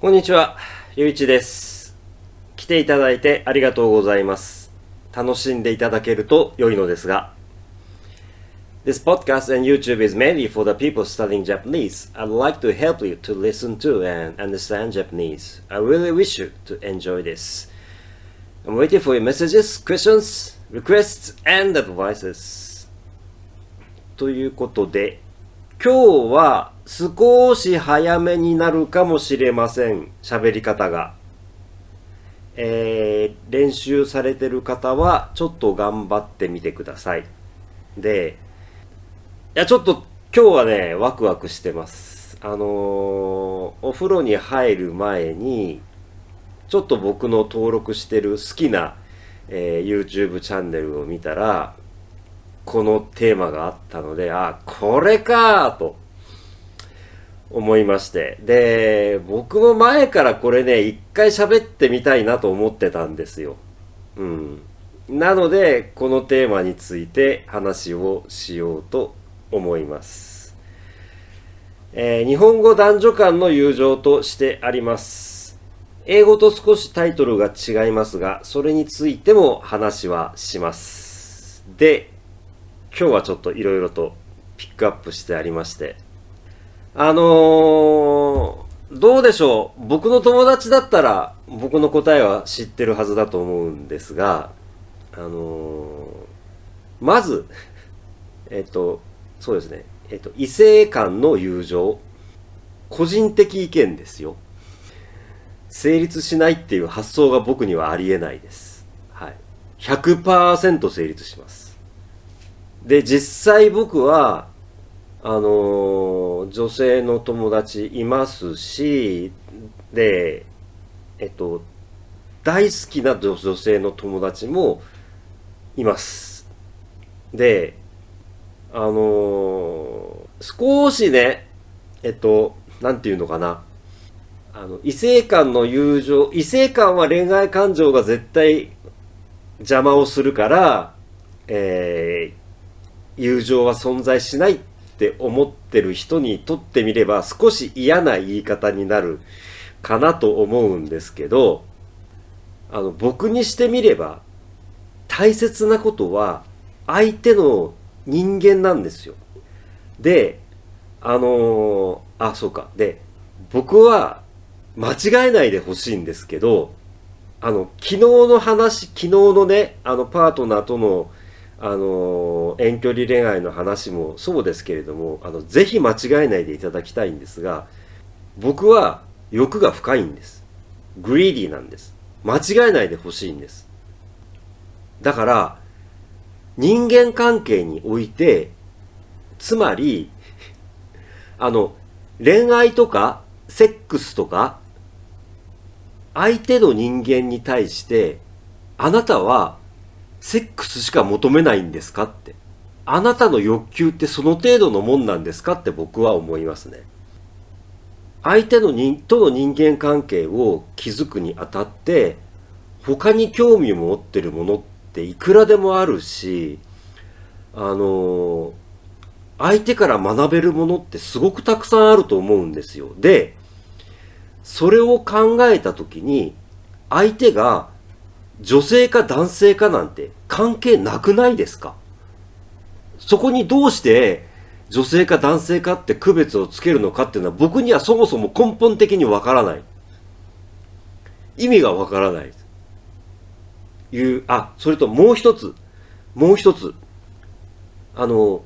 こんにちは、ゆういちです。来ていただいてありがとうございます。楽しんでいただけると良いのですが。This podcast and YouTube is mainly for the people studying Japanese. I'd like to help you to listen to and understand Japanese. I really wish you to enjoy this. I'm waiting for your messages, questions, requests, and advices. ということで、今日は少し早めになるかもしれません。喋り方が。えー、練習されてる方はちょっと頑張ってみてください。で、いや、ちょっと今日はね、ワクワクしてます。あのーお風呂に入る前に、ちょっと僕の登録してる好きな、えー YouTube チャンネルを見たら、このテーマがあったので、あ、これかと思いまして。で、僕も前からこれね、一回喋ってみたいなと思ってたんですよ。うん。なので、このテーマについて話をしようと思います。えー日本語男女間の友情としてあります。英語と少しタイトルが違いますが、それについても話はします。で、今日はちょっといろいろとピックアップしてありまして。あのー、どうでしょう僕の友達だったら僕の答えは知ってるはずだと思うんですが、あのー、まず、えっと、そうですね。えっと、異性間の友情。個人的意見ですよ。成立しないっていう発想が僕にはありえないです。はい。100%成立します。で、実際僕は、あの女性の友達いますし、で、えっと、大好きな女性の友達もいます。で、あの少しね、えっと、なんていうのかな。あの、異性間の友情、異性間は恋愛感情が絶対邪魔をするから、えー友情は存在しないっって思ってる人にとってみれば少し嫌な言い方になるかなと思うんですけど、あの、僕にしてみれば大切なことは相手の人間なんですよ。で、あのーあ、そうか。で、僕は間違えないでほしいんですけど、あの、昨日の話、昨日のね、あの、パートナーとの、あの遠距離恋愛の話もそうですけれども、あの、ぜひ間違えないでいただきたいんですが、僕は欲が深いんです。グリーディーなんです。間違えないでほしいんです。だから、人間関係において、つまり、あの、恋愛とか、セックスとか、相手の人間に対して、あなたは、セックスしか求めないんですかって。あなたの欲求ってその程度のもんなんですかって僕は思いますね。相手の人との人間関係を築くにあたって、他に興味を持ってるものっていくらでもあるし、あの相手から学べるものってすごくたくさんあると思うんですよ。で、それを考えたときに、相手が女性か男性かなんて関係なくないですか？そこにどうして女性か男性かって区別をつけるのかっていうのは僕にはそもそも根本的にわからない。意味がわからない。いう、あ、それともう一つ、もう一つ、あの、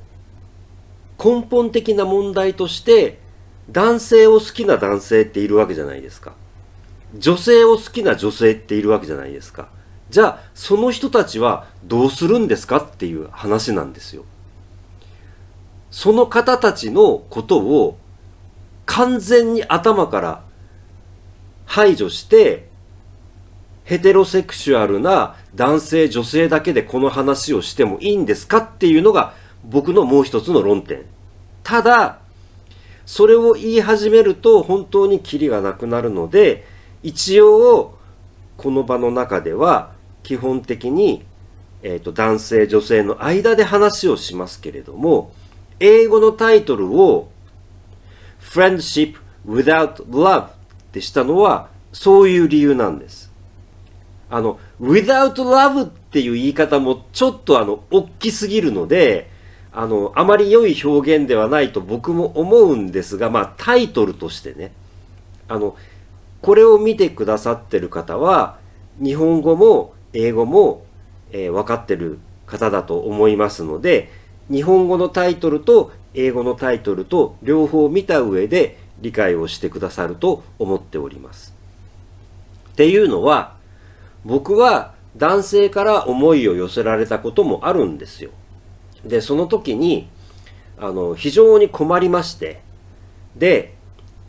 根本的な問題として、男性を好きな男性っているわけじゃないですか。女性を好きな女性っているわけじゃないですか。じゃあ、その人たちはどうするんですかっていう話なんですよ。その方たちのことを完全に頭から排除して、ヘテロセクシュアルな男性女性だけでこの話をしてもいいんですかっていうのが僕のもう一つの論点。ただ、それを言い始めると本当にキリがなくなるので、一応、この場の中では基本的に、えっ、と、男性女性の間で話をしますけれども、英語のタイトルを Friendship Without Love っってしたのは、そういう理由なんです。あの、without love っていう言い方もちょっとあの、大きすぎるので、あの、あまり良い表現ではないと僕も思うんですが、まあ、タイトルとしてね、あの、これを見てくださってる方は、日本語も英語も、えー、分かってる方だと思いますので、日本語のタイトルと英語のタイトルと両方見た上で理解をしてくださると思っております。っていうのは、僕は男性から思いを寄せられたこともあるんですよ。で、その時に、あの、非常に困りまして、で、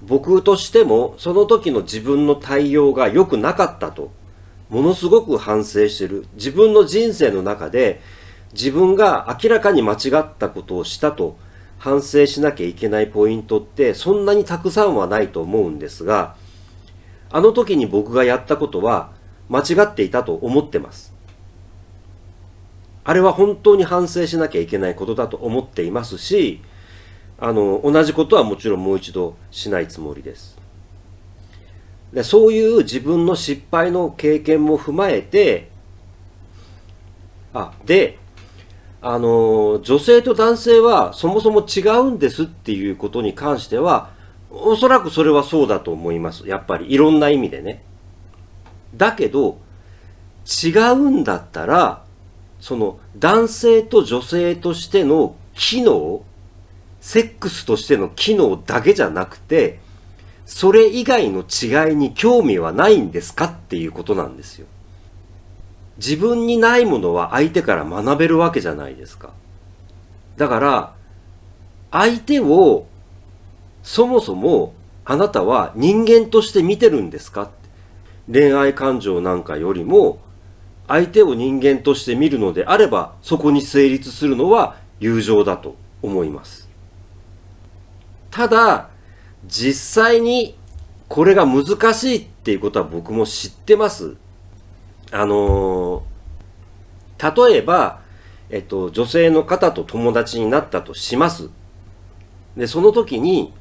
僕としてもその時の自分の対応が良くなかったと、ものすごく反省してる。自分の人生の中で自分が明らかに間違ったことをしたと反省しなきゃいけないポイントってそんなにたくさんはないと思うんですが、あの時に僕がやったことは間違っていたと思ってます。あれは本当に反省しなきゃいけないことだと思っていますし、あの、同じことはもちろんもう一度しないつもりです。でそういう自分の失敗の経験も踏まえて、あ、で、あの、女性と男性はそもそも違うんですっていうことに関しては、おそらくそれはそうだと思います。やっぱりいろんな意味でね。だけど、違うんだったら、その男性と女性としての機能、セックスとしての機能だけじゃなくて、それ以外の違いに興味はないんですかっていうことなんですよ。自分にないものは相手から学べるわけじゃないですか。だから、相手をそもそもあなたは人間として見てるんですか？恋愛感情なんかよりも相手を人間として見るのであればそこに成立するのは友情だと思います。ただ、実際にこれが難しいっていうことは僕も知ってます。あのー、例えば、えっと、女性の方と友達になったとします。で、その時に、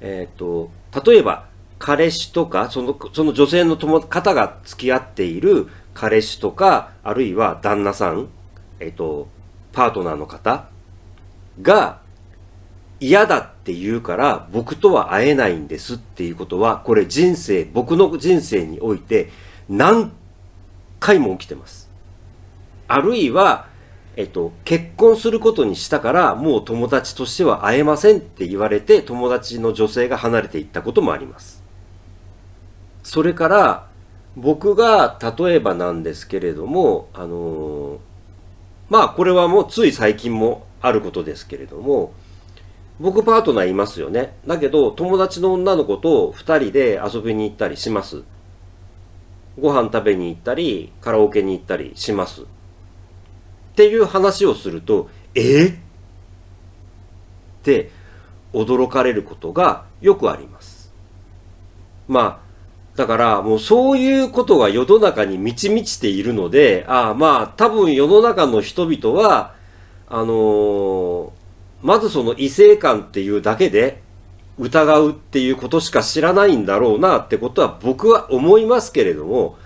えっと、例えば、彼氏とか、その、その女性の友方が付き合っている彼氏とか、あるいは旦那さん、えっと、パートナーの方が嫌だって言うから僕とは会えないんですっていうことは、これ人生、僕の人生において何回も起きてます。あるいは、えっと、結婚することにしたからもう友達としては会えませんって言われて友達の女性が離れていったこともあります。それから僕が例えばなんですけれども、あのー、まあこれはもうつい最近もあることですけれども、僕パートナーいますよね。だけど友達の女の子と二人で遊びに行ったりします。ご飯食べに行ったり、カラオケに行ったりします。っていう話をすると、え？ー、って驚かれることがよくあります。まあ、だからもうそういうことが世の中に満ち満ちているので、ああまあ多分世の中の人々は、あのー、まずその異性感っていうだけで疑うっていうことしか知らないんだろうなってことは僕は思いますけれども、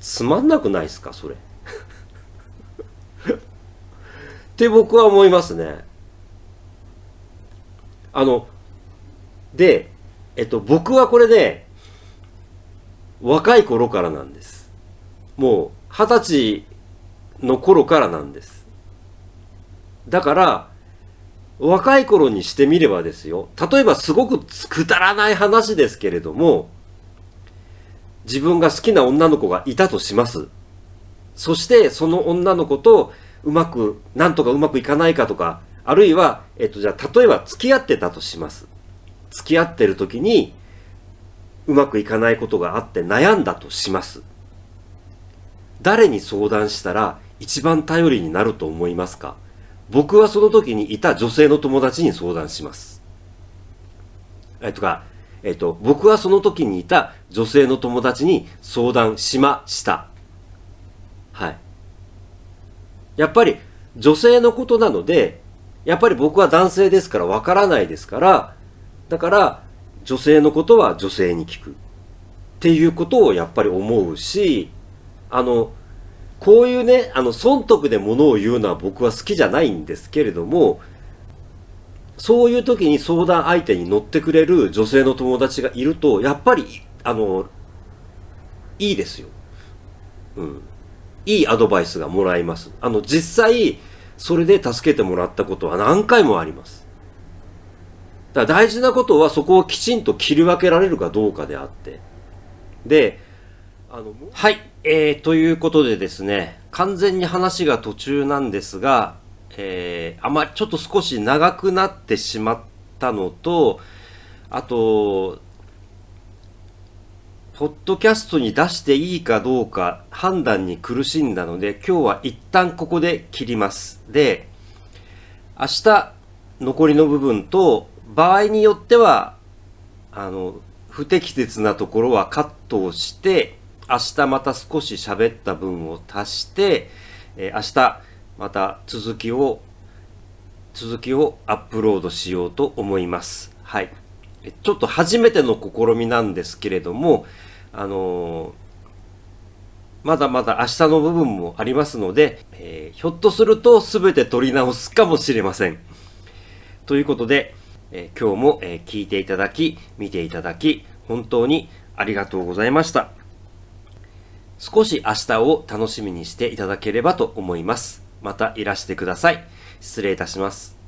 つまんなくないですかそれ？って僕は思いますね。あの、で、えっと、僕はこれね、若い頃からなんです。もう、二十歳の頃からなんです。だから、若い頃にしてみればですよ。例えばすごくくだらない話ですけれども、自分が好きな女の子がいたとします。そしてその女の子とうまく、なんとかうまくいかないかとか、あるいは、えっとじゃあ例えば付き合ってたとします。付き合ってる時にうまくいかないことがあって悩んだとします。誰に相談したら一番頼りになると思いますか？僕はその時にいた女性の友達に相談します。えっとか、えっと、僕はその時にいた女性の友達に相談しました。はい。やっぱり女性のことなので、やっぱり僕は男性ですからわからないですから、だから女性のことは女性に聞くっていうことをやっぱり思うしあのこういうねあの損得でものを言うのは僕は好きじゃないんですけれどもそういう時に相談相手に乗ってくれる女性の友達がいるとやっぱりあのいいですよ。うん。いいアドバイスがもらえます。あの、実際、それで助けてもらったことは何回もあります。だから大事なことはそこをきちんと切り分けられるかどうかであって。で、あの、はい、えー、ということでですね、完全に話が途中なんですが、えー、あまりちょっと少し長くなってしまったのと、あと、ポッドキャストに出していいかどうか判断に苦しんだので、今日は一旦ここで切ります。で、明日残りの部分と、場合によっては、あの、不適切なところはカットをして、明日また少し喋った分を足して、え、明日また続きを、続きをアップロードしようと思います。はい。ちょっと初めての試みなんですけれども、あのー、まだまだ明日の部分もありますので、えー、ひょっとすると全て取り直すかもしれません。ということで、えー、今日も、え聞いていただき、見ていただき、本当にありがとうございました。少し明日を楽しみにしていただければと思います。またいらしてください。失礼いたします。